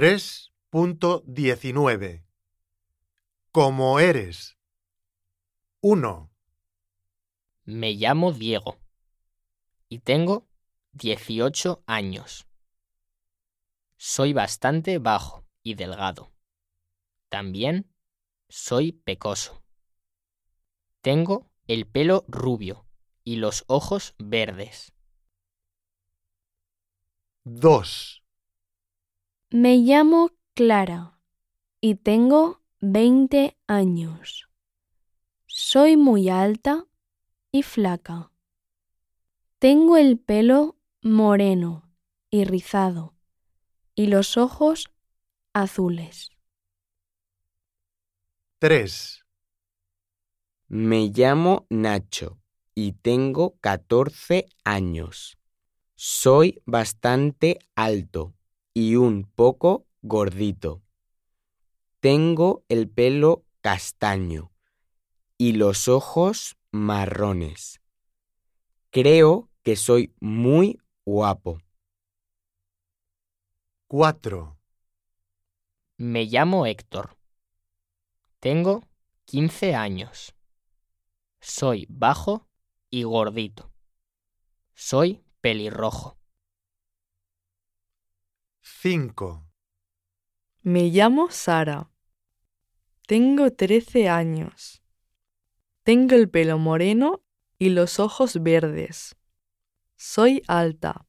3.19 Como eres. 1, Me llamo Diego y tengo 18 años. Soy bastante bajo y delgado. También soy pecoso. Tengo el pelo rubio y los ojos verdes. 2, Me llamo Clara y tengo 20 años. Soy muy alta y flaca. Tengo el pelo moreno y rizado y los ojos azules. 3, Me llamo Nacho y tengo 14 años. Soy bastante alto y un poco gordito. Tengo el pelo castaño y los ojos marrones. Creo que soy muy guapo. 4, Me llamo Héctor. Tengo 15 años. Soy bajo y gordito. Soy pelirrojo. 5, Me llamo Sara. Tengo 13 años. Tengo el pelo moreno y los ojos verdes. Soy alta